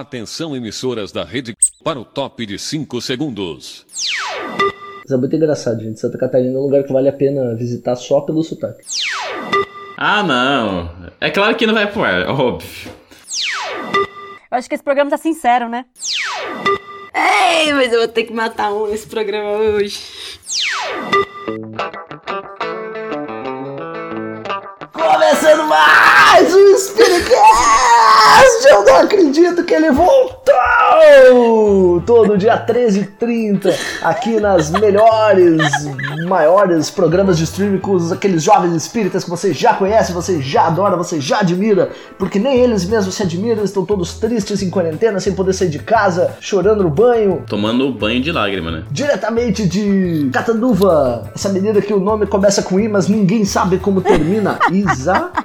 Atenção, emissoras da rede, para o top de 5 segundos. Isso é muito engraçado, gente. Santa Catarina é um lugar que vale a pena visitar só pelo sotaque. Ah, não. É claro que não vai pro ar, óbvio. Eu acho que esse programa tá sincero, né? Ei, mas eu vou ter que matar um nesse programa hoje. Começando mais um Spiritcast! Eu não acredito que ele voltou! Todo dia 13 h 30 aqui nas melhores, maiores programas de streaming com os- aqueles jovens espíritas que você já conhece, você já adora, você já admira, porque nem eles mesmos se admiram, eles estão todos tristes em quarentena, sem poder sair de casa, chorando no banho, Tomando banho de lágrima, né? diretamente de Catanduva, essa menina que o nome começa com I, mas ninguém sabe como termina. Isa.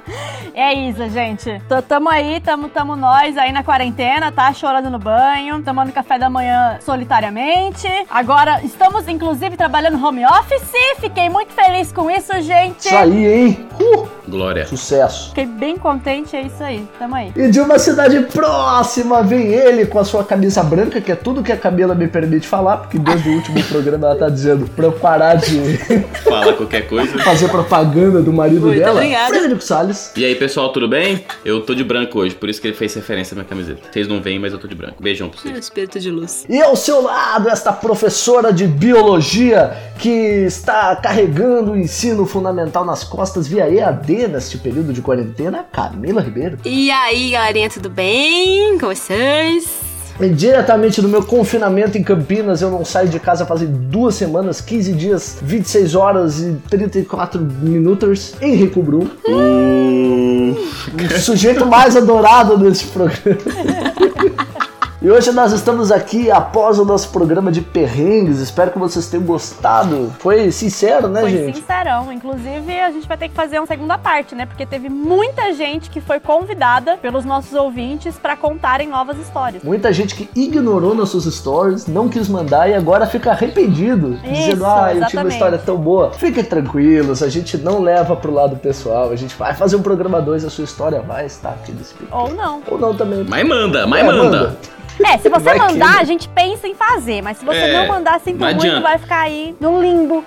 É isso, gente. T- Tamo aí, tamo, tamo nós aí na quarentena, tá? Chorando no banho, tomando café da manhã solitariamente. Agora estamos, inclusive, trabalhando home office. Fiquei muito feliz com isso, gente. Isso aí, hein? Uh, Glória. sucesso. Fiquei bem contente, é isso aí. Tamo aí. E de uma cidade próxima vem ele com a sua camisa branca, que é tudo que a Camila me permite falar, porque desde o último programa ela tá dizendo pra eu parar de Fala qualquer coisa. fazer propaganda do marido Muito dela. obrigada. Frederico Salles. E aí, pessoal, tudo bem? Eu tô de branco hoje, por isso que ele fez referência à minha camiseta. Vocês não veem, mas eu tô de branco. Beijão pra É vocês. espírito de luz. E ao seu lado, esta professora de biologia que está carregando o ensino fundamental nas costas via EAD neste período de quarentena, Camila Ribeiro. E aí, galerinha, tudo bem com vocês? E diretamente do meu confinamento em Campinas, eu não saio de casa fazem duas semanas, 15 dias, 26 horas e 34 minutos, Henrico Brum. O sujeito mais adorado desse programa. E hoje nós estamos aqui após o nosso programa de perrengues. Espero que vocês tenham gostado. Foi sincero, né, Foi gente? sincerão. Inclusive, a gente vai ter que fazer uma segunda parte, né? Porque teve muita gente que foi convidada pelos nossos ouvintes pra contarem novas histórias. Muita gente que ignorou nossos stories, não quis mandar e agora fica arrependido, dizendo: Ah, eu tinha uma exatamente. história tão boa. Fiquem tranquilos, a gente não leva pro lado pessoal, a gente vai fazer um programa 2, a sua história vai estar aqui nesse vídeo. Ou não. Ou não também. Mas manda, mas É, manda. É, se você Vai que, mandar, né? a gente pensa em fazer. Mas se você É, não mandar, sinto não muito, vai ficar aí no limbo.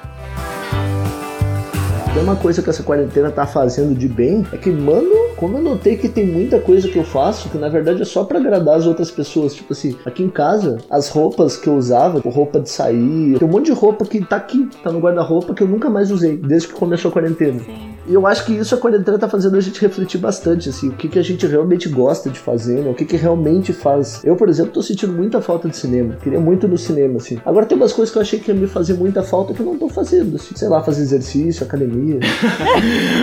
Tem uma coisa que essa quarentena tá fazendo de bem é que, mano, como eu notei que tem muita coisa que eu faço que na verdade é só pra agradar as outras pessoas. Tipo assim, aqui em casa, as roupas que eu usava, tipo, roupa de sair, tem um monte de roupa que tá aqui, tá no guarda-roupa que eu nunca mais usei, desde que começou a quarentena. Sim. E eu acho que isso a quarentena tá fazendo a gente refletir bastante, assim, o que, que a gente realmente gosta de fazer, né? O que, que realmente faz. Eu, por exemplo, tô sentindo muita falta de cinema. Queria muito no cinema, assim. Agora tem umas coisas que eu achei que ia me fazer muita falta que eu não tô fazendo, assim. Sei lá, fazer exercício, academia.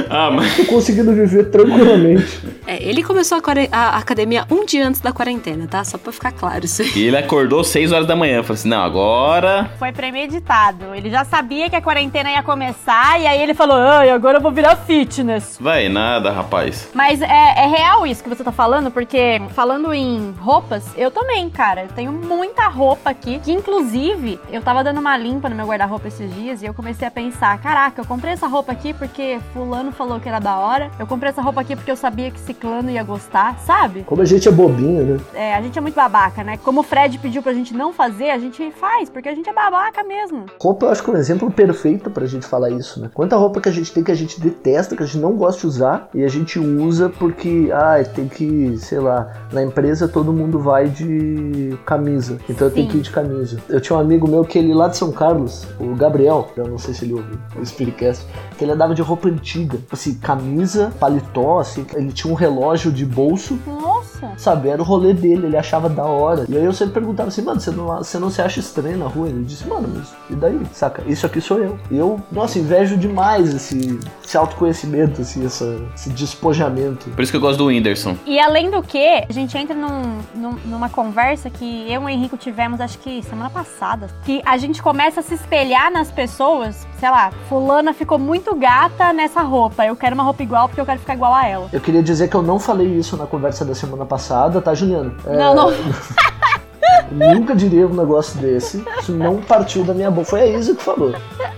Ah, mas. tô conseguindo viver tranquilamente. É, ele começou a, a academia um dia antes da quarentena, tá? Só pra ficar claro isso aí. E ele acordou 6 horas da manhã. Falou assim: não, agora. Foi premeditado. Ele já sabia que a quarentena ia começar e aí ele falou: ai, agora eu vou virar fitness. Vai nada, rapaz. Mas é, é real isso que você tá falando, porque falando em roupas, eu também, cara. Eu tenho muita roupa aqui, que inclusive eu tava dando uma limpa no meu guarda-roupa esses dias e eu comecei a pensar: caraca, eu comprei essa roupa aqui porque Fulano falou que era da hora. Eu comprei essa roupa aqui porque eu sabia que Ciclano ia gostar, sabe? Como a gente é bobinho, né? É, a gente é muito babaca, né? Como o Fred pediu pra gente não fazer, a gente faz, porque a gente é babaca mesmo. Roupa eu acho que é um exemplo perfeito pra gente falar isso, né? Quanta roupa que a gente tem que a gente detesta, que a gente não gosta de usar, e a gente usa porque, ah, tem que, sei lá, na empresa todo mundo vai de camisa, então eu tenho que ir de camisa. Eu tinha um amigo meu que ele lá de São Carlos, o Gabriel, eu não sei se ele ouviu o Spiritcast, que ele andava de roupa antiga, assim, camisa, paletó, assim, ele tinha um relógio de bolso, Nossa! sabe, era o rolê dele, ele achava da hora. E aí eu sempre perguntava assim, mano, você não, você não se acha estranho na rua? Ele disse, mano, mas e daí? Saca? Isso aqui sou eu. E eu, nossa, invejo demais esse, esse autoconhecimento, assim, essa, esse despojamento. Por isso que eu gosto do Whindersson. E além do que, a gente entra num- num- numa conversa que eu e o Henrico tivemos, acho que semana passada, que a gente começa a se espelhar nas pessoas, sei lá, fulana ficou muito gata nessa roupa, eu quero uma roupa igual porque eu quero ficar igual a ela. Eu queria dizer que eu não falei isso na conversa da semana passada, tá, Juliano? É, Não, não. Eu nunca diria um negócio desse. Isso não partiu da minha boca. Foi a Isa que falou.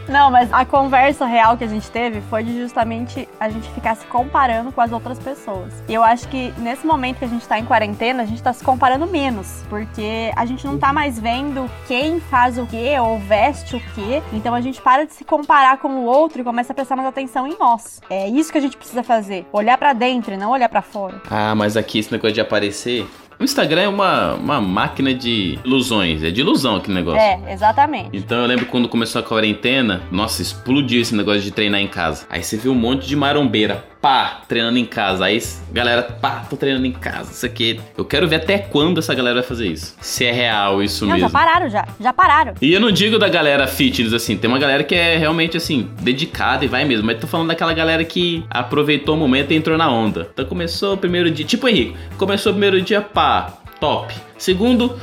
Não, mas a conversa real que a gente teve foi de justamente a gente ficar se comparando com as outras pessoas. E eu acho que nesse momento que a gente tá em quarentena, a gente tá se comparando menos. Porque a gente não tá mais vendo quem faz o quê ou veste o quê. Então a gente para de se comparar com o outro e começa a prestar mais atenção em nós. É isso que a gente precisa fazer. Olhar pra dentro e não olhar pra fora. Ah, mas aqui esse negócio de aparecer. O Instagram é uma, uma máquina de ilusões. É de ilusão aquele negócio. É, exatamente. Então eu lembro quando começou a quarentena, nossa, explodiu esse negócio de treinar em casa. Aí você viu um monte de marombeira, pá, treinando em casa. Aí galera, pá, tô treinando em casa. Isso aqui. Eu quero ver até quando essa galera vai fazer isso. Se é real isso Não, mesmo. já pararam já. Já pararam. E eu não digo da galera fitness assim, tem uma galera que é realmente assim, dedicada e vai mesmo, mas tô falando daquela galera que aproveitou o momento e entrou na onda. Então começou o primeiro dia, tipo o Henrique, começou o primeiro dia, pá, top. Segundo,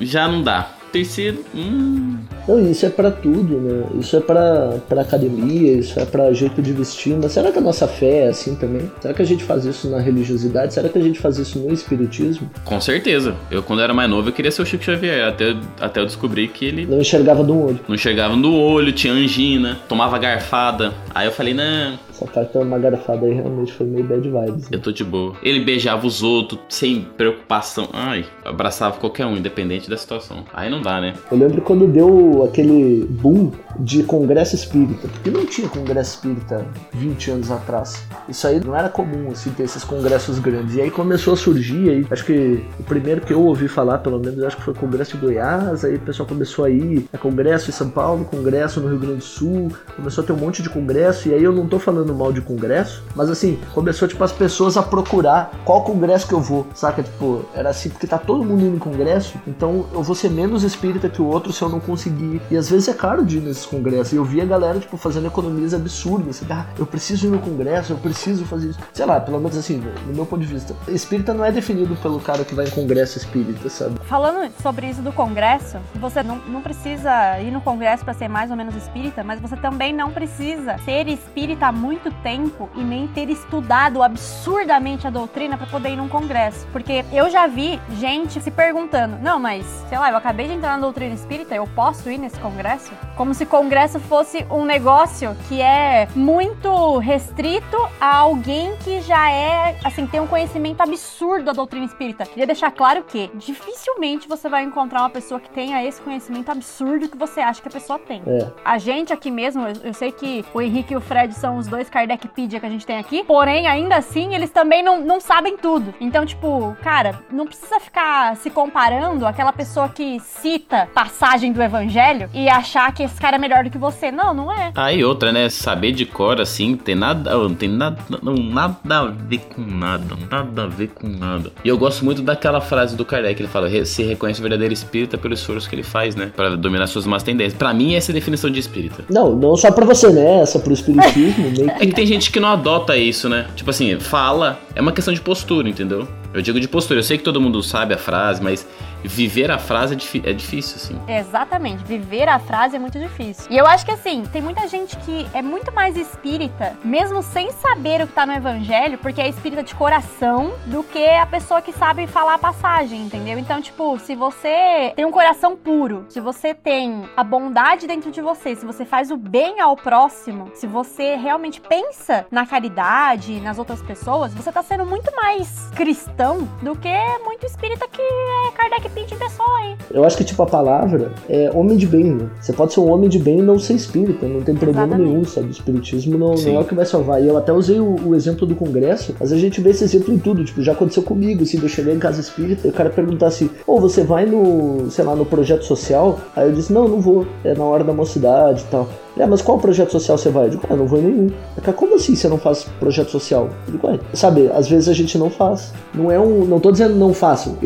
já não dá. Terceiro, hum, Não, isso é pra tudo, né? Isso é pra, pra academia, isso é pra jeito de vestir. Mas será que a nossa fé é assim também? Será que a gente faz isso na religiosidade? Será que a gente faz isso no espiritismo? com certeza. Eu quando era mais novo eu queria ser o Chico Xavier, até, até eu descobri que ele Não enxergava um olho. não enxergava no olho, tinha angina, tomava garfada. Aí eu falei, não, Essa parte de uma garfada aí realmente foi meio bad vibes. né? eu tô de boa. Ele beijava os outros sem preocupação. Ai, abraçava qualquer um, independente da situação. Aí não dá, né? Eu lembro quando deu aquele boom de congresso espírita, porque não tinha congresso espírita 20 anos atrás. Isso aí não era comum, assim, ter esses congressos grandes. E aí começou a surgir, aí, acho que o primeiro que eu ouvi falar, pelo menos, acho que foi o Congresso de Goiás, aí o pessoal começou a ir, é congresso em São Paulo, congresso no Rio Grande do Sul, começou a ter um monte de congresso, e aí eu não tô falando mal de congresso, mas assim, começou, tipo, as pessoas a procurar qual congresso que eu vou, saca? Tipo, era assim, porque tá todo mundo indo em congresso, então eu vou ser menos espírita que o outro se eu não conseguir. E às vezes é caro de ir nesses congressos. E eu vi a galera, tipo, fazendo economias absurdas. Assim, ah, eu preciso ir no congresso, eu preciso fazer isso. Sei lá, pelo menos assim, no meu ponto de vista. Espírita não é definido pelo cara que vai em congresso espírita, sabe? Falando sobre isso do congresso, você não, não precisa ir no congresso para ser mais ou menos espírita, mas você também não precisa ser espírita há muito tempo e nem ter estudado absurdamente a doutrina para poder ir num congresso. Porque eu já vi gente se perguntando: não, mas sei lá, eu acabei de entrar na doutrina espírita, eu posso ir nesse congresso? Como se congresso fosse um negócio que é muito restrito a alguém que já é, assim, tem um conhecimento absurdo da doutrina espírita. Queria deixar claro que dificilmente você vai encontrar uma pessoa que tenha esse conhecimento absurdo que você acha que a pessoa tem. É. A gente aqui mesmo, eu, eu sei que o Henrique e o Fred são os dois Kardecpedia que a gente tem aqui, porém, ainda assim, eles também não, não sabem tudo. Então, tipo, cara, não precisa ficar se comparando àquela pessoa que cita passagem do evangelho e achar que esse cara é melhor do que você. Não, não é. Aí outra, né? Saber de cor, assim, tem nada. Não tem nada. Não, nada a ver com nada. Nada a ver com nada. E eu gosto muito daquela frase do Kardec, ele fala: "Re- se reconhece o verdadeiro espírita pelo esforço que ele faz, né? Pra dominar suas más tendências. Pra mim, essa é a definição de espírita. Não, não só pra você, né? Essa pro espiritismo, meio É que tem gente que não adota isso, né? Tipo assim, fala, é uma questão de postura, entendeu? Eu digo de postura, eu sei que todo mundo sabe a frase, mas viver a frase é, é difícil, assim. Exatamente, viver a frase é muito difícil. E eu acho que assim, tem muita gente que é muito mais espírita, mesmo sem saber o que tá no evangelho, porque é espírita de coração, do que a pessoa que sabe falar a passagem, entendeu? Então, tipo, se você tem um coração puro, se você tem a bondade dentro de você, se você faz o bem ao próximo, se você realmente pensa na caridade, nas outras pessoas, você tá sendo muito mais cristão do que muito espírita que é Kardec Pessoa, hein? Eu acho que, tipo, a palavra é homem de bem, né? Você pode ser um homem de bem e não ser espírita, não tem problema Exatamente. nenhum, sabe? O espiritismo não, não é o que vai salvar. E eu até usei o, o exemplo do congresso, mas a gente vê esse exemplo em tudo. Tipo, já aconteceu comigo, assim, de eu chegar em casa espírita e o cara perguntar assim, ou você vai no, sei lá, no projeto social? Aí eu disse, não, não vou, é na hora da mocidade e tal. É, mas qual projeto social você vai? Eu digo, ah, não vou em nenhum. Como assim você não faz projeto social? Eu digo, ué, sabe, às vezes a gente não faz. Não é um. Não tô dizendo não façam.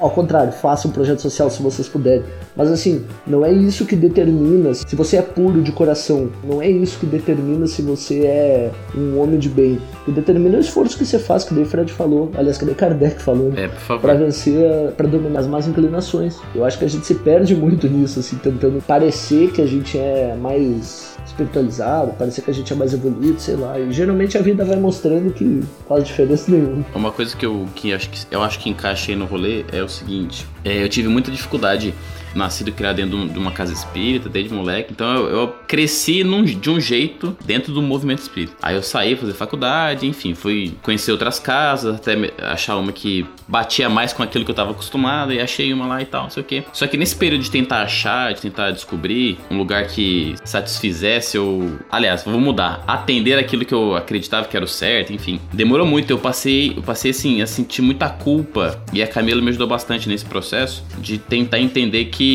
Ao contrário, façam um projeto social se vocês puderem. Mas assim, não é isso que determina se você é puro de coração. Não é isso que determina se você é um homem de bem. O que determina é o esforço que você faz, que daí Fred falou. Aliás, que daí Kardec falou. né? É, por favor. Pra vencer, pra dominar as más inclinações. Eu acho que a gente se perde muito nisso, assim, tentando parecer que a gente é mais espiritualizado, parecer que a gente é mais evoluído, sei lá. E geralmente a vida vai mostrando que faz diferença nenhuma. Uma coisa que eu, que acho que eu acho que encaixei no rolê é o seguinte: é, eu tive muita dificuldade nascido e criado dentro de uma casa espírita, desde moleque. Então eu, eu cresci num, de um jeito dentro do movimento espírita. Aí eu saí fazer faculdade, enfim, fui conhecer outras casas, até achar uma que batia mais com aquilo que eu tava acostumado, e achei uma lá e tal, não sei o quê. Só que nesse período de tentar achar, de tentar descobrir um lugar que satisfizesse ou. Aliás, vou mudar. Atender aquilo que eu acreditava que era o certo, enfim. Demorou muito, eu passei, eu passei assim, a sentir muita culpa. E a Camila me ajudou bastante nesse processo de tentar entender que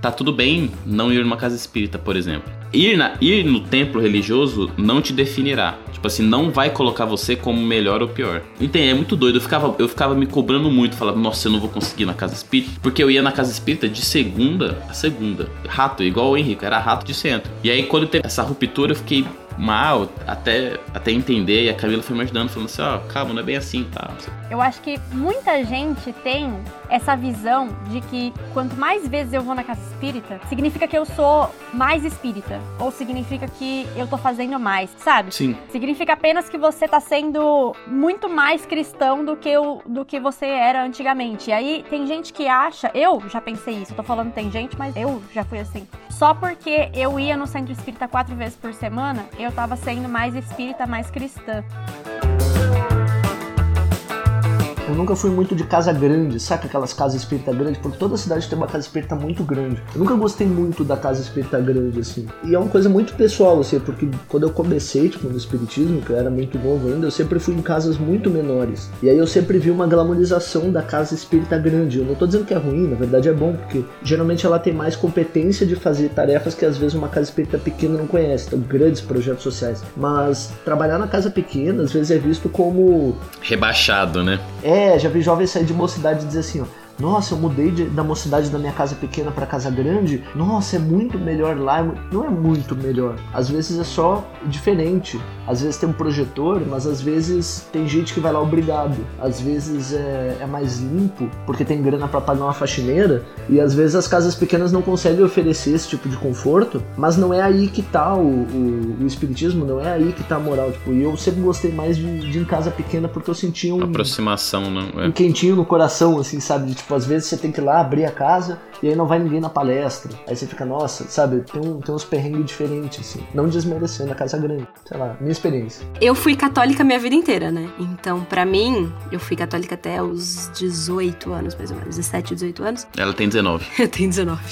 tá tudo bem não ir numa casa espírita, por exemplo. Ir, na, ir no templo religioso não te definirá. Tipo assim, não vai colocar você como melhor ou pior. Entende? É muito doido. Eu ficava, eu ficava me cobrando muito. Falava, nossa, eu não vou conseguir ir na casa espírita. Porque eu ia na casa espírita de segunda a segunda. Rato, igual o Henrique, era rato de centro. E aí, quando teve essa ruptura, eu fiquei mal até, até entender. E a Camila foi me ajudando, falando assim: ó, oh, calma, não é bem assim, tá? Eu acho que muita gente tem essa visão de que quanto mais vezes eu vou na casa espírita, significa que eu sou mais espírita. Ou significa que eu tô fazendo mais, sabe? Sim. Significa apenas que você tá sendo muito mais cristão do que, o, do que você era antigamente. E aí tem gente que acha, eu já pensei isso, eu tô falando tem gente, mas eu já fui assim. Só porque eu ia no centro espírita quatro vezes por semana, eu tava sendo mais espírita, mais cristã. Eu nunca fui muito de casa grande, saca aquelas casas espírita grandes? Porque toda cidade tem uma casa espírita muito grande. Eu nunca gostei muito da casa espírita grande, assim. E é uma coisa muito pessoal, assim, porque quando eu comecei, tipo, no espiritismo, que eu era muito novo ainda, eu sempre fui em casas muito menores. E aí eu sempre vi uma glamorização da casa espírita grande. Eu não tô dizendo que é ruim, na verdade é bom, porque geralmente ela tem mais competência de fazer tarefas que às vezes uma casa espírita pequena não conhece. Então, grandes projetos sociais. Mas trabalhar na casa pequena, às vezes é visto como. Rebaixado, né? É, é, já vi jovens sair de mocidade e dizer assim, ó. Nossa, eu mudei de, da mocidade da minha casa pequena para casa grande. Nossa, é muito melhor lá. Não é muito melhor. Às vezes é só diferente. Às vezes tem um projetor, mas às vezes tem gente que vai lá obrigado. Às vezes é, é mais limpo, porque tem grana para pagar uma faxineira. E às vezes as casas pequenas não conseguem oferecer esse tipo de conforto. Mas não é aí que tá o, o, o espiritismo, não é aí que tá a moral. Tipo, e eu sempre gostei mais de, de ir em casa pequena porque eu sentia um. Aproximação, não é? Um quentinho no coração, assim, sabe? De, tipo, às vezes você tem que ir lá abrir a casa e aí não vai ninguém na palestra. Aí você fica, nossa, sabe? Tem, um, tem uns perrengues diferentes, assim. Não desmerecendo a casa grande. Sei lá, minha experiência. Eu fui católica minha vida inteira, né? Então, para mim, eu fui católica até os 18 anos, mais ou menos. 17, 18 anos. Ela tem 19. Eu tenho 19.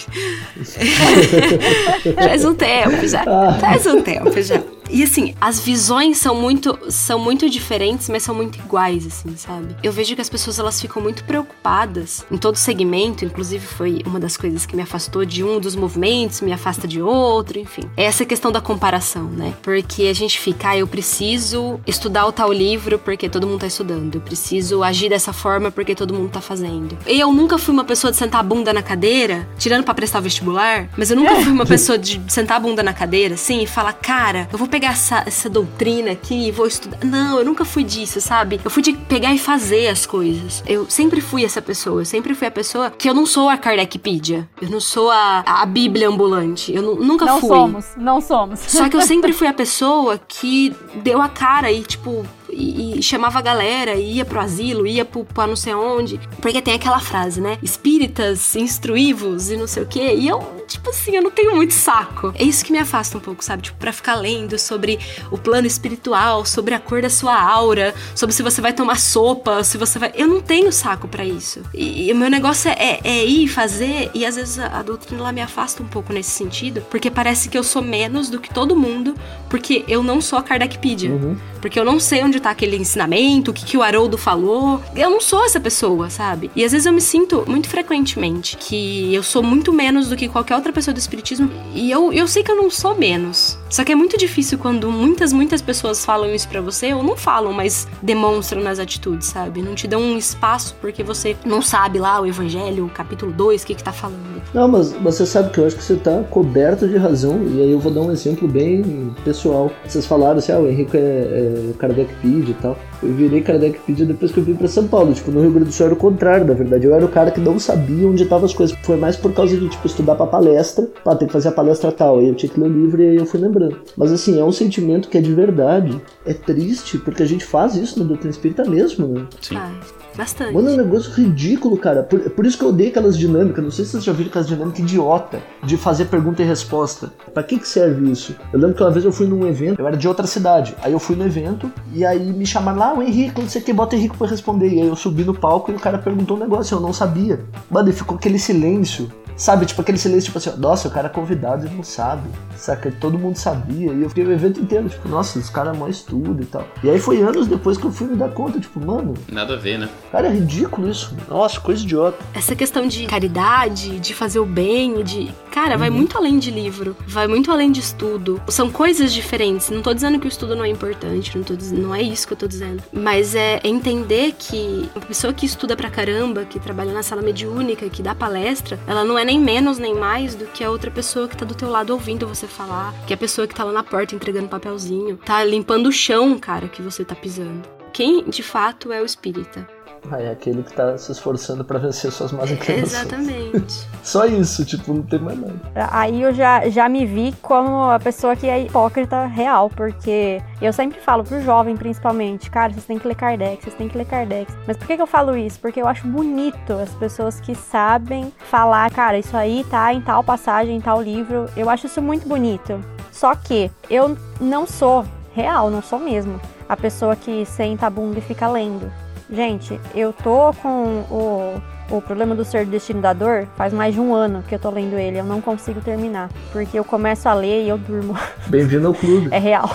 Faz um tempo já. Faz um tempo já. E assim, as visões são muito são muito diferentes, mas são muito iguais, assim, sabe? Eu vejo que as pessoas elas ficam muito preocupadas em todo segmento, inclusive foi uma das coisas que me afastou de um dos movimentos, me afasta de outro, enfim. É essa questão da comparação, né? Porque a gente fica, ah, eu preciso estudar o tal livro porque todo mundo tá estudando, eu preciso agir dessa forma porque todo mundo tá fazendo. Eu nunca fui uma pessoa de sentar a bunda na cadeira, tirando para prestar vestibular, mas eu nunca fui uma pessoa de sentar a bunda na cadeira, assim, e falar, cara, eu vou pegar essa, essa doutrina aqui e vou estudar. Não, eu nunca fui disso, sabe? Eu fui de pegar e fazer as coisas. Eu sempre fui essa pessoa. Eu sempre fui a pessoa que eu não sou a Kardecpedia. Eu não sou a, a Bíblia ambulante. Eu nunca não fui. Não somos, não somos. Só que eu sempre fui a pessoa que deu a cara e, tipo, e, e, chamava a galera, ia pro asilo, ia pro, pro não sei aonde. Porque tem aquela frase, né? Espíritas instruivos e não sei o quê. E eu, tipo assim, eu não tenho muito saco. É isso que me afasta um pouco, sabe? Tipo, pra ficar lendo sobre o plano espiritual, sobre a cor da sua aura, sobre se você vai tomar sopa, se você vai. Eu não tenho saco para isso. E, e, o meu negócio é, é, ir fazer, e às vezes a, a doutrina lá me afasta um pouco nesse sentido, porque parece que eu sou menos do que todo mundo, porque eu não sou a Kardecpedia. Uhum. Porque eu não sei onde tá aquele ensinamento, o que, que o Haroldo falou. Eu não sou essa pessoa, sabe? E às vezes eu me sinto muito frequentemente que eu sou muito menos do que qualquer outra pessoa do espiritismo. E eu, eu sei que eu não sou menos Só que é muito difícil quando muitas, muitas pessoas falam isso para você, ou não falam, mas demonstram nas atitudes, sabe? Não te dão um espaço porque você não sabe lá o evangelho, o capítulo 2, o que que tá falando. Não, mas você sabe que eu acho que você tá coberto de razão, e aí eu vou dar um exemplo bem pessoal. Vocês falaram assim, ah, o Henrique é, é Kardecpedia e tal. Eu virei Kardecpedia depois que eu vim pra São Paulo. Tipo, no Rio Grande do Sul era o contrário, na verdade. Eu era o cara que não sabia onde estavam as coisas. Foi mais por causa de, tipo, estudar pra palestra. Ah, tem que fazer a palestra tal. Aí eu tinha que ler o livro e aí eu fui lembrando. Mas assim, é um sentimento que é de verdade. É triste, porque a gente faz isso na doutrina espírita mesmo, né? Sim. Ah, bastante. Mano, é um negócio ridículo, cara. Por, por isso que eu odeio aquelas dinâmicas. Não sei se vocês já viram aquelas dinâmicas idiota de fazer pergunta e resposta. Pra que que serve isso? Eu lembro que uma vez eu fui num evento, eu era de outra cidade. Aí eu fui no evento e aí me chamaram lá, o Henrique, não sei o que, bota o Henrique pra responder. E aí eu subi no palco e o cara perguntou um negócio, eu não sabia. Mano, e ficou aquele silêncio. Sabe, tipo aquele silêncio, tipo assim, nossa, o cara é convidado e não sabe. Saca? Todo mundo sabia. E eu fiquei o evento inteiro, tipo, nossa, os caras mó estudo e tal. E aí foi anos depois que eu fui me dar conta, tipo, mano, Nada a ver, né? cara, é ridículo isso. Nossa, coisa idiota. Essa questão de caridade, de fazer o bem, de. Cara, vai muito além de livro, vai muito além de estudo. São coisas diferentes. Não tô dizendo que o estudo não é importante, não, tô dizendo, não é isso que eu tô dizendo. Mas é entender que uma pessoa que estuda pra caramba, que trabalha na sala mediúnica, que dá palestra, ela não é nem menos nem mais do que a outra pessoa que tá do teu lado ouvindo você falar, que é a pessoa que tá lá na porta entregando papelzinho, tá limpando o chão, cara, que você tá pisando. Quem de fato é o espírita? Ah, é aquele que tá se esforçando pra vencer suas más inclinações. Exatamente. Só isso, tipo, não tem mais nada. Aí eu já, já me vi como a pessoa que é hipócrita real, porque eu sempre falo pro jovem, principalmente, cara, vocês têm que ler Kardec, vocês têm que ler Kardec. Mas por que, que eu falo isso? Porque eu acho bonito as pessoas que sabem falar, cara, isso aí tá em tal passagem, em tal livro. Eu acho isso muito bonito. Só que eu não sou real, não sou mesmo a pessoa que senta a bunda e fica lendo. Gente, eu tô com o, o problema do ser destino da dor faz mais de um ano que eu tô lendo ele. Eu não consigo terminar. Porque eu começo a ler e eu durmo. Bem-vindo ao clube. É real.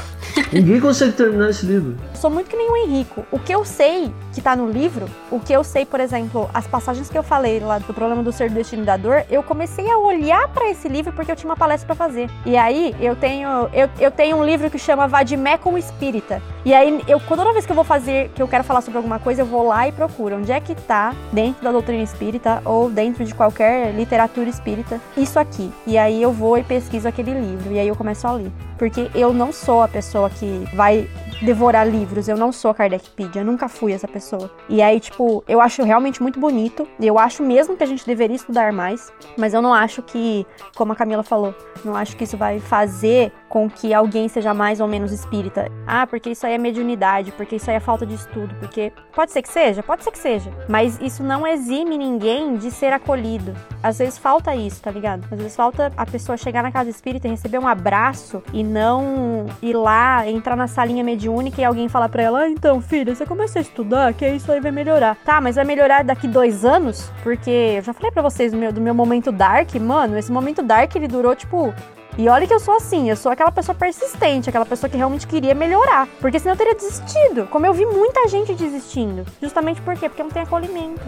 Ninguém consegue terminar esse livro. Sou muito que nem o Henrico. O que eu sei que tá no livro, o que eu sei, por exemplo, as passagens que eu falei lá do problema do ser destino da dor, eu comecei a olhar pra esse livro porque eu tinha uma palestra pra fazer. E aí eu tenho eu, eu tenho um livro que chama Vadimé com o Espírita. E aí eu toda vez que eu vou fazer, que eu quero falar sobre alguma coisa, eu vou lá e procuro onde é que tá dentro da doutrina espírita ou dentro de qualquer literatura espírita isso aqui. E aí eu vou e pesquiso aquele livro e aí eu começo a ler. Porque eu não sou a pessoa que vai devorar livros, eu não sou a Kardecpedia, eu nunca fui essa pessoa. E aí, tipo, eu acho realmente muito bonito, eu acho mesmo que a gente deveria estudar mais, mas eu não acho que, como a Camila falou, não acho que isso vai fazer com que alguém seja mais ou menos espírita. Ah, porque isso aí é mediunidade, porque isso aí é falta de estudo, porque pode ser que seja, pode ser que seja, mas isso não exime ninguém de ser acolhido. Às vezes falta isso, tá ligado? Às vezes falta a pessoa chegar na casa espírita e receber um abraço e não ir lá, entrar na salinha mediúnica e alguém falar pra ela: ah, então, filha, você começa a estudar, que isso aí vai melhorar. Tá, mas vai melhorar daqui dois anos? Porque eu já falei pra vocês do meu, do meu momento dark, mano, esse momento dark ele durou tipo e olha que eu sou assim, eu sou aquela pessoa persistente, aquela pessoa que realmente queria melhorar. Porque senão eu teria desistido. Como eu vi muita gente desistindo. Justamente por quê? Porque não tem acolhimento.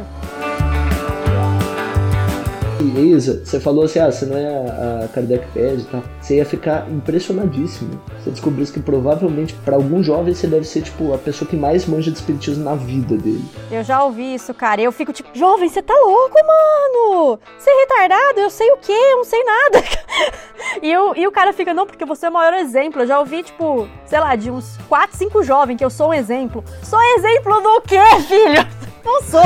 Isa, você falou assim, ah, você não é a, a Kardecpedia e tal. Você ia ficar impressionadíssimo. Você descobrisse que provavelmente para algum jovem você deve ser, tipo, a pessoa que mais manja de espiritismo na vida dele. Eu já ouvi isso, cara. Eu fico tipo, jovem, você tá louco, mano? Você é retardado? Eu sei o quê? Eu não sei nada. e, eu, e o cara fica, não, porque você é o maior exemplo. Eu já ouvi, tipo, sei lá, de uns 4, 5 jovens que eu sou um exemplo. Sou exemplo do quê, filho? Não sou.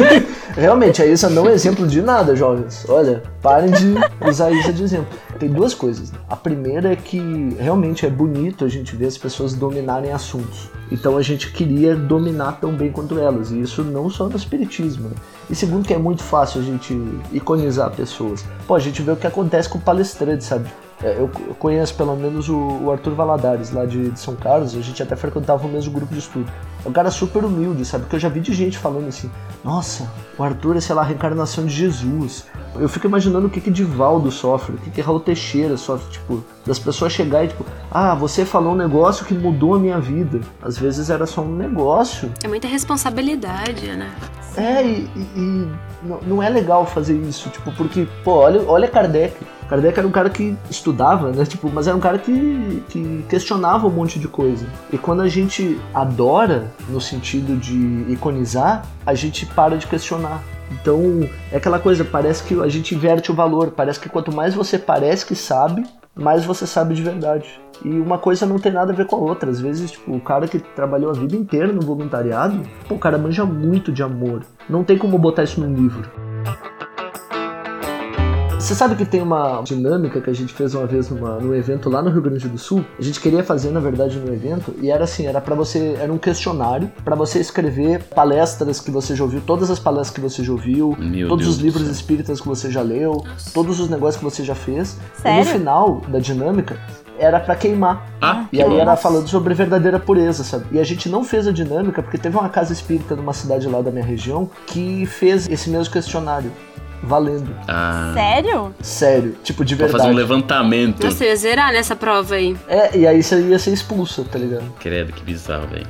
Realmente, a Isa não é exemplo de nada, jovens. Olha, parem de usar isso de exemplo. Tem duas coisas. A primeira é que realmente é bonito a gente ver as pessoas dominarem assuntos. Então a gente queria dominar tão bem quanto elas. E isso não só no espiritismo. né? E segundo que é muito fácil a gente iconizar pessoas. Pô, a gente vê o que acontece com palestrantes, sabe? É, Eu eu conheço pelo menos o o Arthur Valadares, lá de, de São Carlos, a gente até frequentava o mesmo grupo de estudo. É um cara super humilde, sabe? Porque eu já vi de gente falando assim: nossa, o Arthur é, sei lá, a reencarnação de Jesus. Eu fico imaginando o que que Divaldo sofre, o que que Raul Teixeira sofre, tipo, das pessoas chegar e tipo, ah, você falou um negócio que mudou a minha vida. Às vezes era só um negócio. É muita responsabilidade, né? É, e, e- não, não é legal fazer isso, tipo, porque, pô, olha, olha Kardec. Kardec era um cara que estudava, né? Tipo, mas era um cara que, que questionava um monte de coisa. E quando a gente adora, no sentido de iconizar, a gente para de questionar. Então, é aquela coisa, parece que a gente inverte o valor. Parece que quanto mais você parece que sabe, mais você sabe de verdade. E uma coisa não tem nada a ver com a outra. Às vezes, tipo, o cara que trabalhou a vida inteira no voluntariado, pô, o cara manja muito de amor. Não tem como botar isso num livro. Você sabe que tem uma dinâmica que a gente fez uma vez numa, num evento lá no Rio Grande do Sul. A gente queria fazer, na verdade, no evento, e era assim, era para você, era um questionário para você escrever palestras que você já ouviu, todas as palestras que você já ouviu, Meu todos Deus os livros céu. espíritas que você já leu, todos os negócios que você já fez. E Sério? no final da dinâmica era para queimar. Ah, E aí era falando sobre verdadeira pureza, sabe? E a gente não fez a dinâmica porque teve uma casa espírita numa cidade lá da minha região que fez esse mesmo questionário. Valendo. ah, Sério? Sério. Tipo, de Pra verdade. fazer um levantamento. Nossa, eu ia zerar nessa prova aí. É, e aí você ia ser expulso, tá ligado? Credo, que bizarro, velho.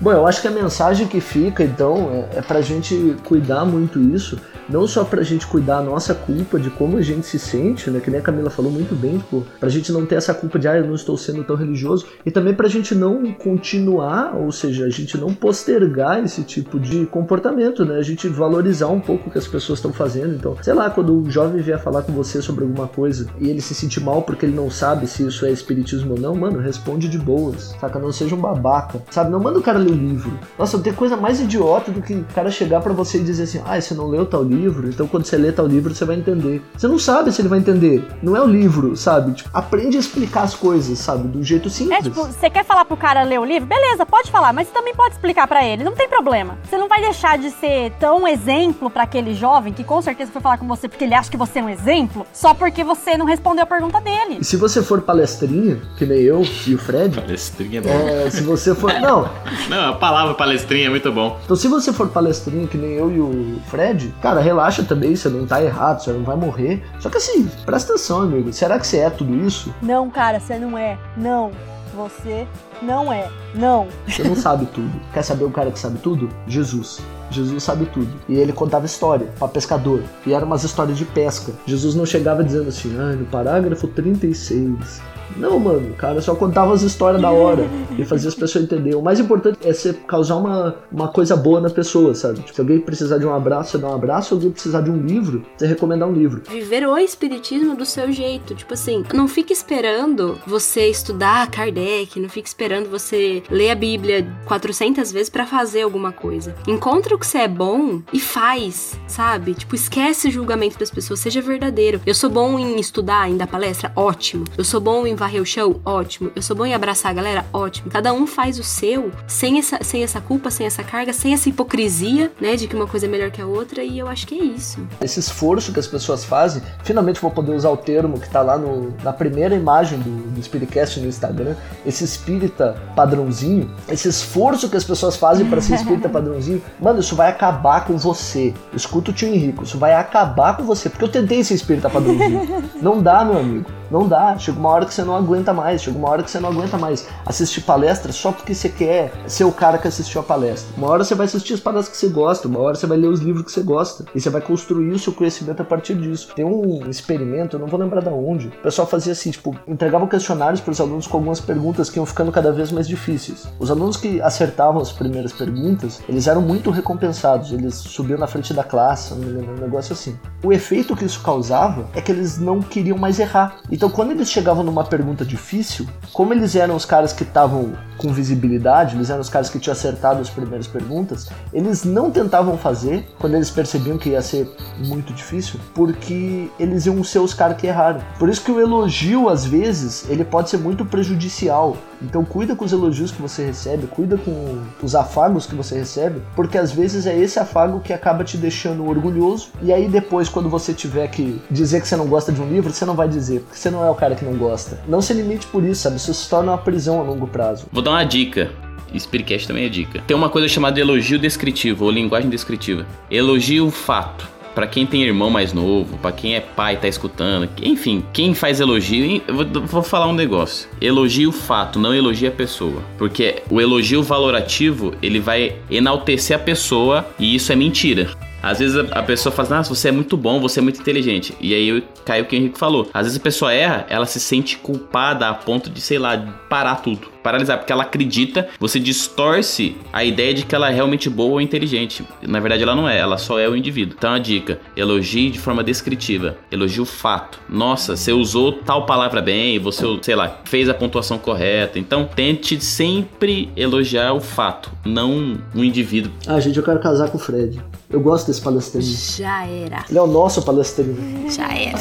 Bom, eu acho que a mensagem que fica, então, é, é pra gente cuidar muito isso. Não só pra gente cuidar a nossa culpa de como a gente se sente, né? Que nem a Camila falou muito bem, tipo, pra gente não ter essa culpa de, ah, eu não estou sendo tão religioso. E também pra gente não continuar, ou seja, a gente não postergar esse tipo de comportamento, né? A gente valorizar um pouco o que as pessoas estão fazendo. Então, sei lá, quando um jovem vier falar com você sobre alguma coisa e ele se sentir mal porque ele não sabe se isso é espiritismo ou não, mano, responde de boas, saca? Não seja um babaca, sabe? Não manda o cara ler o livro. Nossa, tem coisa mais idiota do que o cara chegar pra você e dizer assim, ah, você não leu tal livro, então quando você lê tal livro você vai entender. Você não sabe se ele vai entender. Não é o livro, sabe? Tipo, aprende a explicar as coisas, sabe? Do jeito simples. É tipo, você quer falar pro cara ler o livro? Beleza, pode falar, mas você também pode explicar pra ele, não tem problema. Você não vai deixar de ser tão exemplo pra aquele jovem que com certeza foi falar com você porque ele acha que você é um exemplo, só porque você não respondeu a pergunta dele. E se você for palestrinha, que nem eu e o Fred, Palestrinha é bom. é, se você for. Não, Não, a palavra palestrinha é muito bom. Então, se você for palestrinha que nem eu e o Fred, cara, relaxa também, você não tá errado, você não vai morrer. Só que assim, presta atenção, amigo. Será que você é tudo isso? Não, cara, você não é. Não. Você não é. Não. Você não sabe tudo. Quer saber o cara que sabe tudo? Jesus. Jesus sabe tudo. E ele contava história pra pescador. E eram umas histórias de pesca. Jesus não chegava dizendo assim, ah, no parágrafo 36. Não, mano, cara só contava as histórias da hora e fazia as pessoas entenderem. O mais importante é você causar uma, uma coisa boa na pessoa, sabe? Tipo, se alguém precisar de um abraço, você dá um abraço. Se alguém precisar de um livro, você recomendar um livro. Viver o espiritismo do seu jeito. Tipo assim, não fique esperando você estudar Kardec, não fique esperando você ler a Bíblia 400 vezes pra fazer alguma coisa. Encontra o que você é bom e faz, sabe? Tipo, esquece o julgamento das pessoas, seja verdadeiro. Eu sou bom em estudar, em dar palestra? Ótimo. Eu sou bom em varrer o chão? Ótimo. Eu sou bom em abraçar a galera? Ótimo. Cada um faz o seu, sem essa, sem essa culpa, sem essa carga, sem essa hipocrisia, né? De que uma coisa é melhor que a outra, e eu acho que é isso. Esse esforço que as pessoas fazem, finalmente vou poder usar o termo que tá lá no, na primeira imagem do, do Spiritcast no Instagram, esse espírita padrãozinho, esse esforço que as pessoas fazem para ser espírita padrãozinho, mano, isso vai acabar com você. Escuta o tio Henrico, isso vai acabar com você, porque eu tentei ser espírita padrãozinho. Não dá, meu amigo. Não dá. Chega uma hora que você não aguenta mais. Chega uma hora que você não aguenta mais assistir palestra só porque você quer ser o cara que assistiu a palestra. Uma hora você vai assistir as palestras que você gosta, uma hora você vai ler os livros que você gosta. E você vai construir o seu conhecimento a partir disso. Tem um experimento, eu não vou lembrar de onde. O pessoal fazia assim, tipo, entregava questionários para os alunos com algumas perguntas que iam ficando cada vez mais difíceis. Os alunos que acertavam as primeiras perguntas, eles eram muito recompensados. Eles subiam na frente da classe, um negócio assim. O efeito que isso causava é que eles não queriam mais errar. Então, quando eles chegavam numa pergunta difícil, como eles eram os caras que estavam com visibilidade, eles eram os caras que tinham acertado as primeiras perguntas, eles não tentavam fazer quando eles percebiam que ia ser muito difícil, porque eles iam ser os caras que erraram. Por isso que o elogio, às vezes, ele pode ser muito prejudicial. Então cuida com os elogios que você recebe, cuida com os afagos que você recebe, porque às vezes é esse afago que acaba te deixando orgulhoso, e aí depois, quando você tiver que dizer que você não gosta de um livro, você não vai dizer, porque você não é o cara que não gosta. Não se limite por isso, sabe? Isso se torna uma prisão a longo prazo. Vou dar uma dica. Spiritcast também é dica. Tem uma coisa chamada elogio descritivo ou linguagem descritiva. Elogio o fato. Pra quem tem irmão mais novo, pra quem é pai e tá escutando, enfim, quem faz elogio, vou, falar um negócio. Elogio o fato, não elogia a pessoa. Porque o elogio valorativo, ele vai enaltecer a pessoa e isso é mentira. Às vezes a, pessoa fala, nossa, você é muito bom, você é muito inteligente. E aí cai o que o Henrique falou. Às vezes a pessoa erra, ela se sente culpada a ponto de, sei lá, parar tudo. Paralisar, porque ela acredita, você distorce a ideia de que ela é realmente boa ou inteligente. Na verdade, ela não é, ela só é o indivíduo. Então a dica: elogie de forma descritiva, elogie o fato. Nossa, você usou tal palavra bem, você, sei lá, fez a pontuação correta. Então tente sempre elogiar o fato, não o indivíduo. Ah, gente, eu quero casar com o Fred. Eu gosto desse palestrino. Já era. Ele é o nosso palestrino. Já era.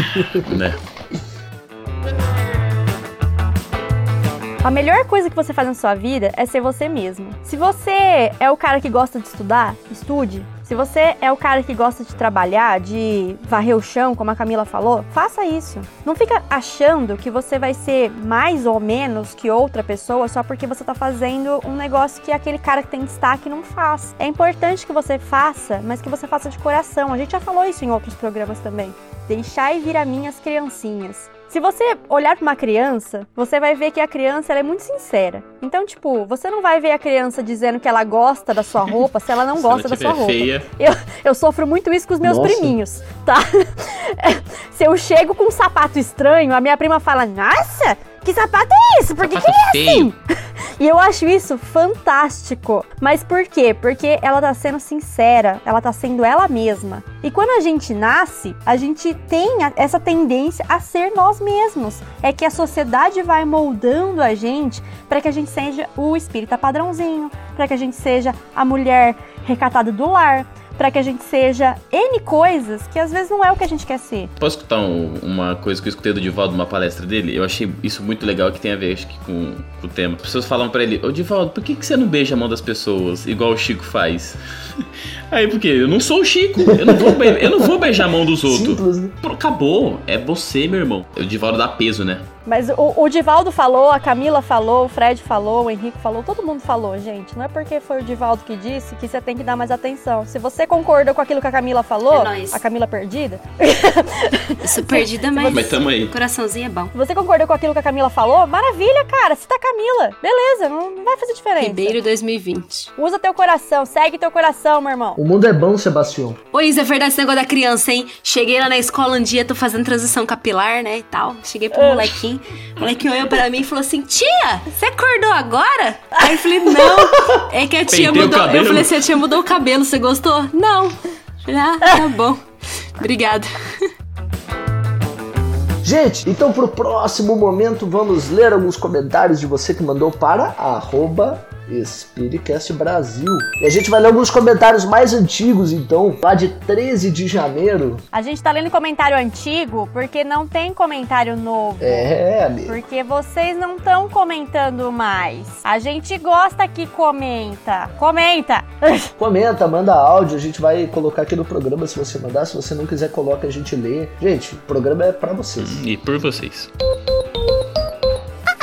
né? A melhor coisa que você faz na sua vida é ser você mesmo. Se você é o cara que gosta de estudar, estude. Se você é o cara que gosta de trabalhar, de varrer o chão, como a Camila falou, faça isso. Não fica achando que você vai ser mais ou menos que outra pessoa só porque você tá fazendo um negócio que aquele cara que tem destaque não faz. É importante que você faça, mas que você faça de coração. A gente já falou isso em outros programas também. Deixar e vir a mim as criancinhas. Se você olhar para uma criança, você vai ver que a criança ela é muito sincera. Então, tipo, você não vai ver a criança dizendo que ela gosta da sua roupa se ela não Se gosta ela da sua roupa. feia. Eu, eu sofro muito isso com os meus Nossa. priminhos, tá? Se eu chego com um sapato estranho, a minha prima fala: Nossa, que sapato é esse? Por que, que ele é assim? E eu acho isso fantástico. Mas por quê? Porque ela tá sendo sincera, ela tá sendo ela mesma. E quando a gente nasce, a gente tem a- essa tendência a ser nós mesmos. É que a sociedade vai moldando a gente para que a gente seja o espírita padrãozinho, para que a gente seja a mulher recatada do lar, para que a gente seja N coisas que às vezes não é o que a gente quer ser. Posso escutar um- uma coisa que eu escutei do Divaldo numa palestra dele? Eu achei isso muito legal que tem a ver acho que, com, com o tema. As pessoas falam pra ele, ô Divaldo, por que, que você não beija a mão das pessoas igual o Chico faz? Aí por quê? Eu não sou o Chico, eu não vou, be- eu não vou beijar a mão dos outros. Simples, né? Acabou, é você, meu irmão. O Divaldo dá peso, né? Mas o, o Divaldo falou, a Camila falou, o Fred falou, o Henrique falou, todo mundo falou, gente. Não é porque foi o Divaldo que disse que você tem que dar mais atenção. Se você concorda com aquilo que a Camila falou, É nóis. a Camila perdida, Eu sou perdida, mas. Mas tamo aí. Coraçãozinho é bom. se você concordou com aquilo que a Camila falou, maravilha, cara. Cita a Camila. Beleza, não, vai fazer diferença. Ribeiro 2020. Usa teu coração, segue teu coração, meu irmão. O mundo é bom, Sebastião. Isa, é verdade esse negócio da criança, hein? Cheguei lá na escola um dia, tô fazendo transição capilar, né, e tal. Cheguei pro molequinho. O molequinho olhou pra mim e falou assim, tia, você acordou agora? Aí eu falei, não. É que a tia Pentei o mudou... cabelo. Eu falei assim, a tia mudou o cabelo, você gostou? Não. Ah, tá bom. Obrigada. Gente, então pro próximo momento vamos ler alguns comentários de você que mandou para arroba Spiritcast Brasil. E a gente vai ler alguns comentários mais antigos, então, lá de 13 de janeiro. A gente tá lendo comentário antigo porque não tem comentário novo. É, amigo. Porque vocês não estão comentando mais. A gente gosta que comenta. Comenta! Comenta, manda áudio, a gente vai colocar aqui no programa se você mandar. Se você não quiser, coloca, a gente lê. Gente, o programa é pra vocês. E por vocês.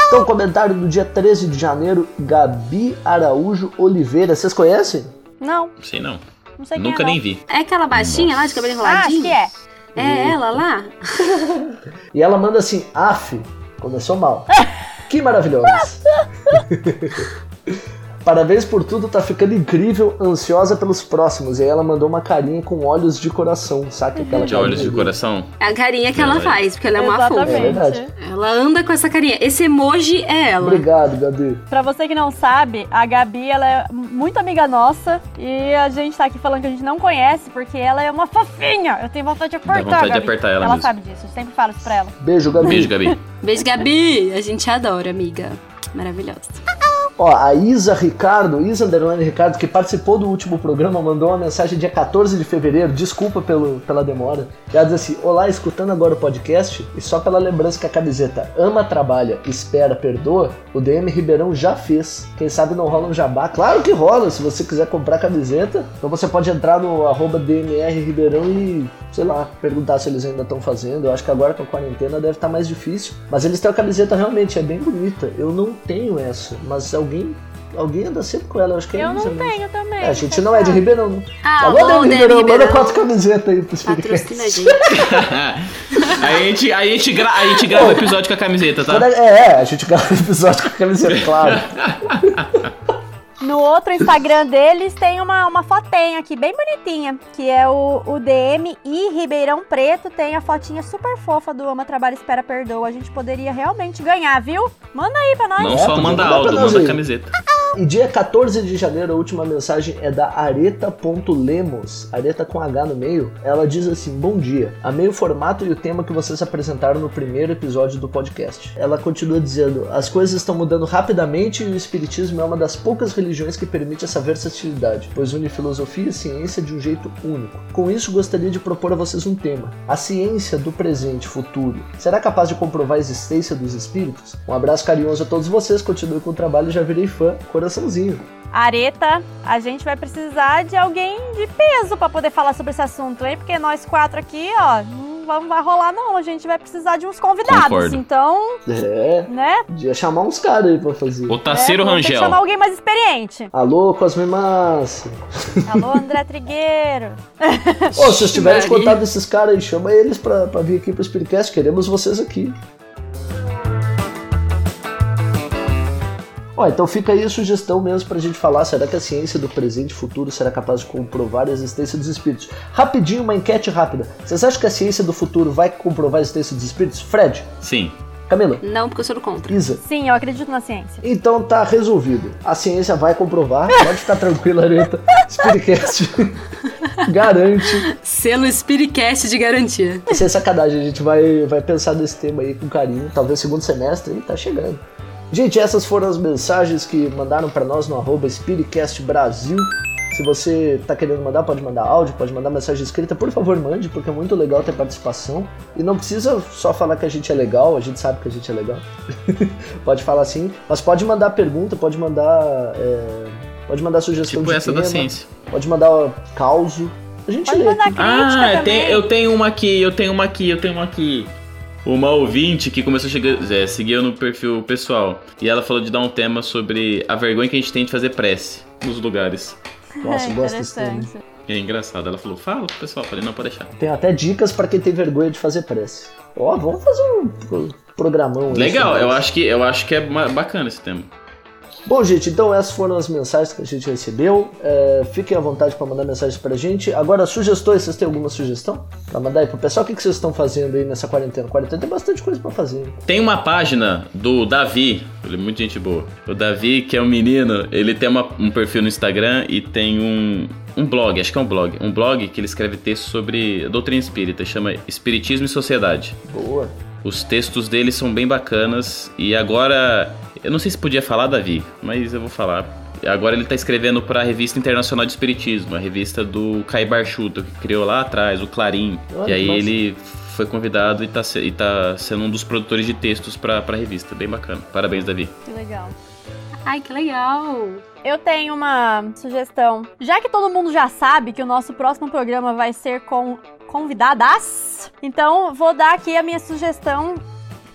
Então, comentário do dia 13 de janeiro, Gabi Araújo Oliveira. Vocês conhecem? Não, Sei não. não sei quem Nunca é, não. nem vi. É aquela baixinha lá de cabelo Ah, acho enroladinho? que é. É ela lá? E ela manda assim: Af, começou mal. Que maravilhosa. Parabéns por tudo, tá ficando incrível, ansiosa pelos próximos. E aí ela mandou uma carinha com olhos de coração, saca aquela De olhos de coração. É a carinha que ela Verdade. faz, porque ela é uma fofa. É verdade. Ela anda com essa carinha. Esse emoji é ela. Obrigado, Gabi. Pra você que não sabe, a Gabi ela é muito amiga nossa e a gente tá aqui falando que a gente não conhece porque ela é uma fofinha. Eu tenho vontade de apertar. vontade de Gabi. apertar ela Ela mesmo. sabe disso, eu sempre falo isso pra ela. Beijo, Gabi. Beijo, Gabi. Beijo, Gabi. A gente adora, amiga. Maravilhosa. Ó, a Isa Ricardo, Isa Underline Ricardo, que participou do último programa, mandou uma mensagem dia 14 de fevereiro, desculpa pelo, pela demora. Ela diz assim: Olá, escutando agora o podcast, e só pela lembrança que a camiseta ama, trabalha, espera, perdoa, o DM Ribeirão já fez. Quem sabe não rola um jabá? Claro que rola, se você quiser comprar camiseta, então você pode entrar no arroba DMR Ribeirão e, sei lá, perguntar se eles ainda estão fazendo. Eu acho que agora com a quarentena deve estar mais difícil. Mas eles têm a camiseta realmente, é bem bonita. Eu não tenho essa, mas alguém. Alguém anda sempre com ela, eu acho que é Eu não mesmo. tenho também. É, a gente não é de Ribeirão. não. Ah, Alô, Ribeirão, manda quatro camisetas aí pro Patrocina a gente. a gente, a gente, gra- a gente grava o episódio com a camiseta, tá? É, é, a gente grava o episódio com a camiseta, claro. No outro Instagram deles tem uma, uma fotinha aqui, bem bonitinha, que é o, o DM e Ribeirão Preto. Tem a fotinha super fofa do Ama Trabalho Espera Perdoa. A gente poderia realmente ganhar, viu? Manda aí pra nós. Não É, só manda nós manda aí. camiseta. E dia 14 de janeiro, a última mensagem é da Areta.lemos, Areta com H no meio. Ela diz assim: Bom dia, amei o formato e o tema que vocês apresentaram no primeiro episódio do podcast. Ela continua dizendo: As coisas estão mudando rapidamente e o Espiritismo é uma das poucas religiões que permite essa versatilidade, pois une filosofia e ciência de um jeito único. Com isso, gostaria de propor a vocês um tema: a ciência do presente futuro. Será capaz de comprovar a existência dos espíritos? Um abraço carinhoso a todos vocês, continue com o trabalho, já virei fã, coraçãozinho. Areta, a gente vai precisar de alguém de peso pra poder falar sobre esse assunto, hein? Porque nós quatro aqui, ó, não vai- rolar não. A gente vai precisar de uns convidados. Concordo. Então, É, né? podia chamar uns caras aí pra fazer. O Taceiro é, Rangel. chamar alguém mais experiente. Alô, Cosme Massa. Alô, André Trigueiro. Ô, se vocês tiverem contato desses caras aí, chama eles pra, pra vir aqui pro Spiritcast. Queremos vocês aqui. Ó, então fica aí a sugestão mesmo pra gente falar. Será que a ciência do presente e futuro será capaz de comprovar a existência dos espíritos? Rapidinho, uma enquete rápida. Vocês acham que a ciência do futuro vai comprovar a existência dos espíritos? Fred, Sim. Camila, Não, porque eu sou do contra. Isa. Sim, eu acredito na ciência. Então tá resolvido. A ciência vai comprovar. Pode ficar tranquila, Areta. Spiritcast garante. Selo Spiritcast de garantia. Sem sacanagem, a gente vai, vai pensar nesse tema aí com carinho. Talvez segundo semestre aí tá chegando. Gente, essas foram as mensagens que mandaram pra nós no arroba Spiritcast Brasil. Se você tá querendo mandar, pode mandar áudio, pode mandar mensagem escrita, por favor mande, porque é muito legal ter participação. E não precisa só falar que a gente é legal, a gente sabe que a gente é legal. pode falar assim, mas pode mandar pergunta, pode mandar. é, pode mandar sugestão Tipo de essa tema, da ciência. pode mandar causo. A gente Pode lê. mandar Ah, eu também. tenho, eu tenho uma aqui, eu tenho uma aqui, eu tenho uma aqui. Uma ouvinte que começou a chegar, é, seguir eu no perfil pessoal. E ela falou de dar um tema sobre a vergonha que a gente tem de fazer prece nos lugares. Nossa, É eu gosto desse tema. é engraçado. Ela falou, fala pro pessoal. Eu falei, não, pode deixar. Tem até dicas pra quem tem vergonha de fazer prece. Ó, vamos fazer um pro- programão Legal, eu acho que eu acho que é bacana esse tema. Bom, gente, então essas foram as mensagens que a gente recebeu. É, fiquem à vontade para mandar mensagens pra gente. Agora, sugestões, vocês têm alguma sugestão? Pra mandar aí pro pessoal? O que que vocês estão fazendo aí nessa quarentena? Quarentena tem bastante coisa pra fazer. Tem uma página do Davi, ele é muito gente boa. O Davi, que é um menino, ele tem uma- um perfil no Instagram e tem um, um blog, acho que é um blog. Um blog que ele escreve textos sobre a doutrina espírita, chama Espiritismo e Sociedade. Boa. Os textos dele são bem bacanas e agora, eu não sei se podia falar, Davi, mas eu vou falar. Agora ele tá escrevendo para a Revista Internacional de Espiritismo, a revista do Kai Barchuto, que criou lá atrás, o Clarim. Olha e aí massa. ele foi convidado e tá, se- e tá sendo um dos produtores de textos para a revista. Bem bacana. Parabéns, Davi. Que legal. Ai, que legal. Eu tenho uma sugestão. Já que todo mundo já sabe que o nosso próximo programa vai ser com convidadas, então vou dar aqui a minha sugestão.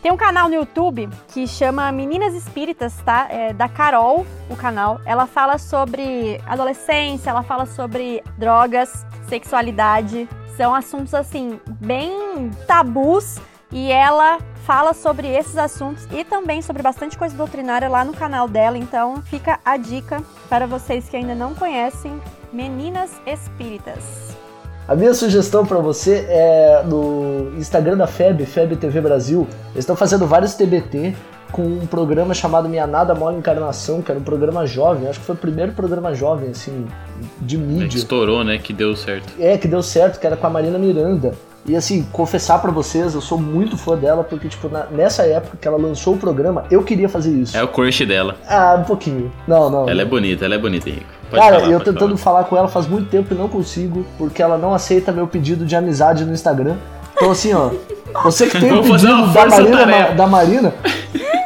Tem um canal no YouTube que chama Meninas Espíritas, tá? É da Carol, o canal. Ela fala sobre adolescência, ela fala sobre drogas, sexualidade. São assuntos, assim, bem tabus. E ela fala sobre esses assuntos e também sobre bastante coisa doutrinária lá no canal dela. Então fica a dica para vocês que ainda não conhecem Meninas Espíritas. A minha sugestão pra você é no Instagram da FEB, FEB TV Brasil. Eles estão fazendo vários TBT com um programa chamado Minha Nada Mole Encarnação, que era um programa jovem. Acho que foi o primeiro programa jovem, assim, de É mídia. estourou, né? Que deu certo. É, que deu certo, que era com a Marina Miranda. E assim, confessar pra vocês, eu sou muito fã dela, porque, tipo, na- nessa época que ela lançou o programa, eu queria fazer isso. É o crush dela. Ah, um pouquinho. Não, não. Ela é bonita, ela é bonita, Henrique. Pode Cara, falar, eu tentando falar. falar com ela faz muito tempo e não consigo, porque ela não aceita meu pedido de amizade no Instagram. Então, assim, ó, você que tem o pedido da Marina, força-tarefa. da Marina,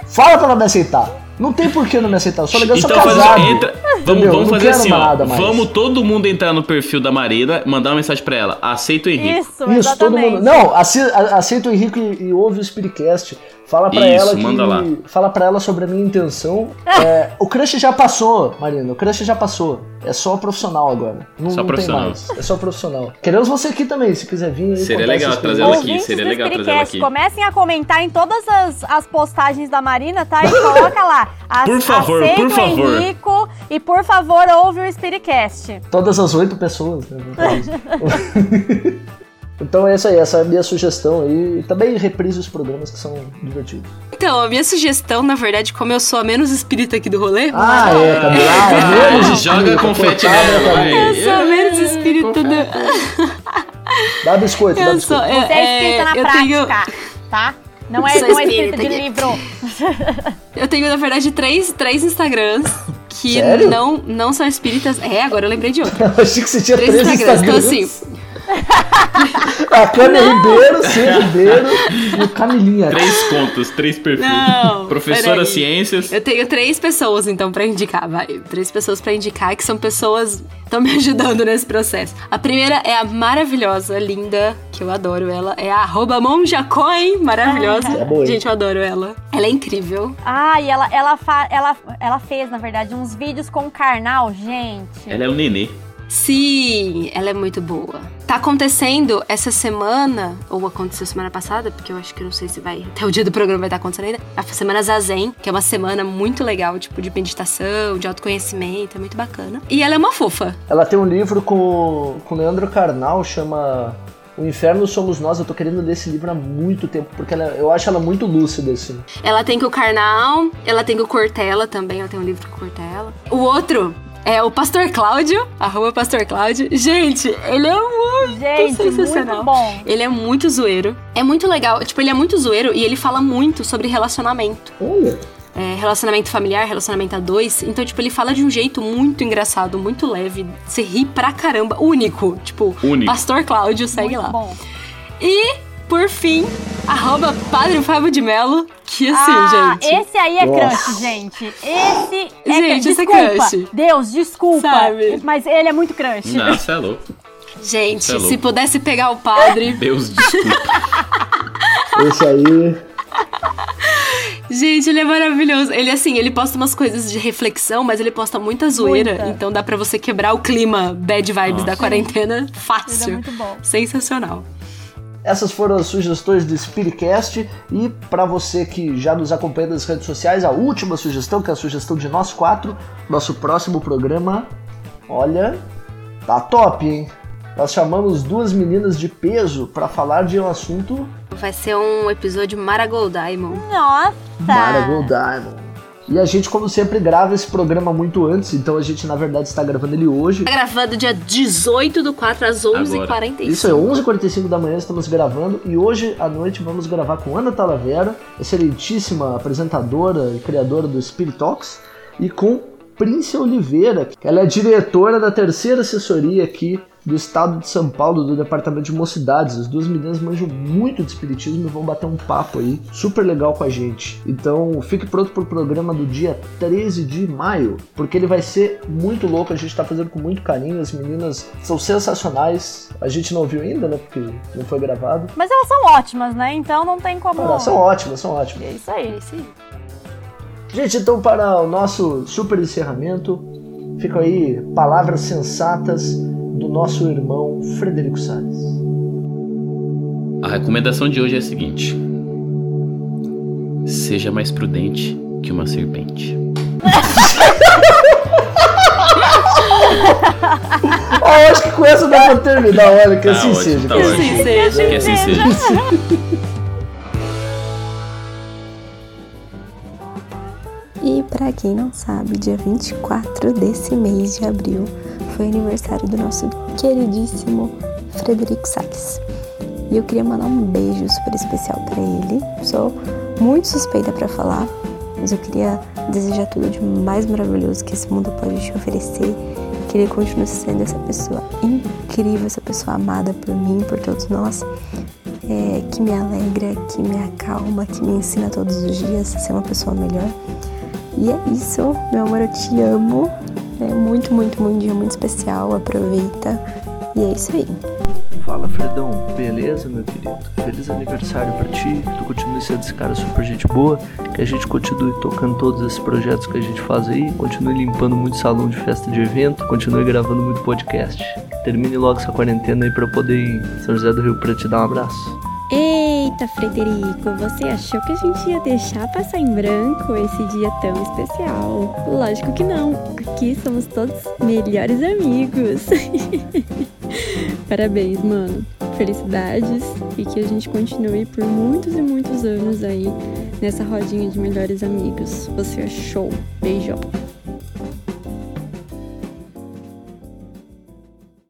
fala pra ela me aceitar. Não tem por que não me aceitar, eu sou legal, sou Então faz- casado. entra, vamos, Entendeu? vamos fazer assim, ó. Vamos todo mundo entrar no perfil da Marina, mandar uma mensagem pra ela. Aceita o Henrique. Isso, Isso, todo mundo. Não, aceita o Henrique e, e ouve o Spiritcast. Fala pra Isso, ela que. manda lá. Fala pra ela sobre a minha intenção. É, o crush já passou, Marina. O crush já passou. É só profissional agora. Não, Só não profissional. tem mais. É só profissional. Queremos você aqui também, se quiser vir. Seria legal trazer ela aqui, Ouvintes seria do legal trazer ela aqui. comecem a comentar em todas as, as postagens da Marina, tá? E coloca lá. a- Por favor, por o favor. Henrico e por favor, ouve o Spiritcast. Todas as oito pessoas, né? Então é isso aí, essa é a minha sugestão aí. E também reprise os programas que são divertidos. Então, a minha sugestão, na verdade, como eu sou a menos espírita aqui do rolê, Ah, é, Camila. Ah, menos Joga espírita, confete cortada, nela, vai. eu sou a menos espírita do. Dá biscoito, dá Eu sou. biscoito. Você é espírita na prática, tenho, tá? Não é, Sou não é espírita de livro. eu tenho, na verdade, três, três Instagrams que Sério? não, não são espíritas. É, agora eu lembrei de outro. Eu achei que você tinha Três três Instagrams. Então, Instagrams. assim, A Cânia Ribeiro, C. Ribeiro e o Camilinha. Três contas, três perfis. Não, Professora peraí. Ciências. eu tenho três pessoas, então, pra indicar, vai. Três pessoas pra indicar que são pessoas que estão me ajudando nesse processo. A primeira é a maravilhosa, linda, que eu adoro ela. É a arroba monjacoin, maravilhosa. É? Gente, eu adoro ela. Ela é incrível. Ah, e ela, ela, fa- ela, ela fez, na verdade, uns vídeos com o Karnal, gente. Ela é o nenê. Sim, ela é muito boa. Tá acontecendo essa semana, ou aconteceu semana passada, porque eu acho que não sei se vai. Até o dia do programa vai estar acontecendo ainda. A semana Zazen, que é uma semana muito legal, tipo, de meditação, de autoconhecimento, é muito bacana. E ela é uma fofa. Ela tem um livro com, com o Leandro Carnal, chama O Inferno Somos Nós. Eu tô querendo ler esse livro há muito tempo, porque ela- eu acho ela muito lúcida, assim. Ela tem com o Karnal, ela tem com o Cortella também, ela tem um livro com o Cortella. O outro é o Pastor Cláudio, arroba Pastor Cláudio. Gente, ele é muito Gente, sensacional. muito bom. Ele é muito zoeiro. É muito legal. Tipo, ele é muito zoeiro e ele fala muito sobre relacionamento. Olha, É, relacionamento familiar, relacionamento a dois. Então, tipo, ele fala de um jeito muito engraçado, muito leve. Você ri pra caramba. Único. Tipo, Único. Pastor Cláudio, segue muito lá. bom. E, por fim, arroba Padre Fábio de Mello. Que assim, ah, gente. esse aí é Nossa. crush, gente. Esse é Gente, esse é desculpa. crush. Deus, desculpa. Sabe? Mas ele é muito crush. Não, você é louco. Gente, é louco. se pudesse pegar o padre. Deus desculpa. esse aí. Gente, ele é maravilhoso. Ele, assim, ele posta umas coisas de reflexão, mas ele posta muita zoeira. Muita. Então dá pra você quebrar o clima bad vibes Nossa. da quarentena Ele é fácil. muito bom. Sensacional. Essas foram as sugestões do Spiritcast e para você que já nos acompanha nas redes sociais, a última sugestão, que é a sugestão de nós quatro, nosso próximo programa, olha, tá top, hein? Nós chamamos duas meninas de peso para falar de um assunto Vai ser um episódio Diamond. Nossa. Diamond. E a gente, como sempre, grava esse programa muito antes, então a gente, na verdade, está gravando ele hoje. Tá gravando dia 18 do 4 às 11h45. Isso é 11h45 da manhã, estamos gravando e hoje à noite vamos gravar com Ana Talavera, excelentíssima apresentadora e criadora do Spirit Talks, e com Prince Oliveira. Ela é diretora da terceira assessoria aqui do estado de São Paulo, do departamento de mocidades. As duas meninas manjam muito de espiritismo e vão bater um papo aí super legal com a gente. Então fique pronto pro programa do dia 13 de maio, porque ele vai ser muito louco. A gente tá fazendo com muito carinho. As meninas são sensacionais. A gente não ouviu ainda, né? Porque não foi gravado. Mas elas são ótimas, né? Então não tem como. Cara, são ótimas, são ótimas. É isso aí. Esse aí. Gente, então para o nosso super encerramento, ficam aí palavras sensatas do nosso irmão Frederico Salles. A recomendação de hoje é a seguinte: Seja mais prudente que uma serpente. Oh, acho que com essa dá pra terminar, olha, que Tá assim ótimo, seja. tá que assim assim seja. seja. Que assim seja. E para quem não sabe, dia 24 desse mês de abril foi aniversário do nosso queridíssimo Frederico Salles. E eu queria mandar um beijo super especial para ele. Sou muito suspeita para falar, mas eu queria desejar tudo de mais maravilhoso que esse mundo pode te oferecer. Que ele continue sendo essa pessoa incrível, essa pessoa amada por mim, por todos nós é, que me alegra, que me acalma, que me ensina todos os dias a ser uma pessoa melhor. E é isso, meu amor, eu te amo. É muito, muito, muito dia muito especial. Aproveita. E é isso aí. Fala, Fredão. Beleza, meu querido? Feliz aniversário pra ti. Que tu continue sendo esse cara super gente boa. Que a gente continue tocando todos esses projetos que a gente faz aí. Continue limpando muito salão de festa de evento. Continue gravando muito podcast. Termine logo essa quarentena aí pra eu poder ir em São José do Rio pra te dar um abraço. Eita, Frederico, você achou que a gente ia deixar passar em branco esse dia tão especial? Lógico que não. Aqui somos todos melhores amigos. Parabéns, mano. Felicidades e que a gente continue por muitos e muitos anos aí nessa rodinha de melhores amigos. Você é show. Beijão.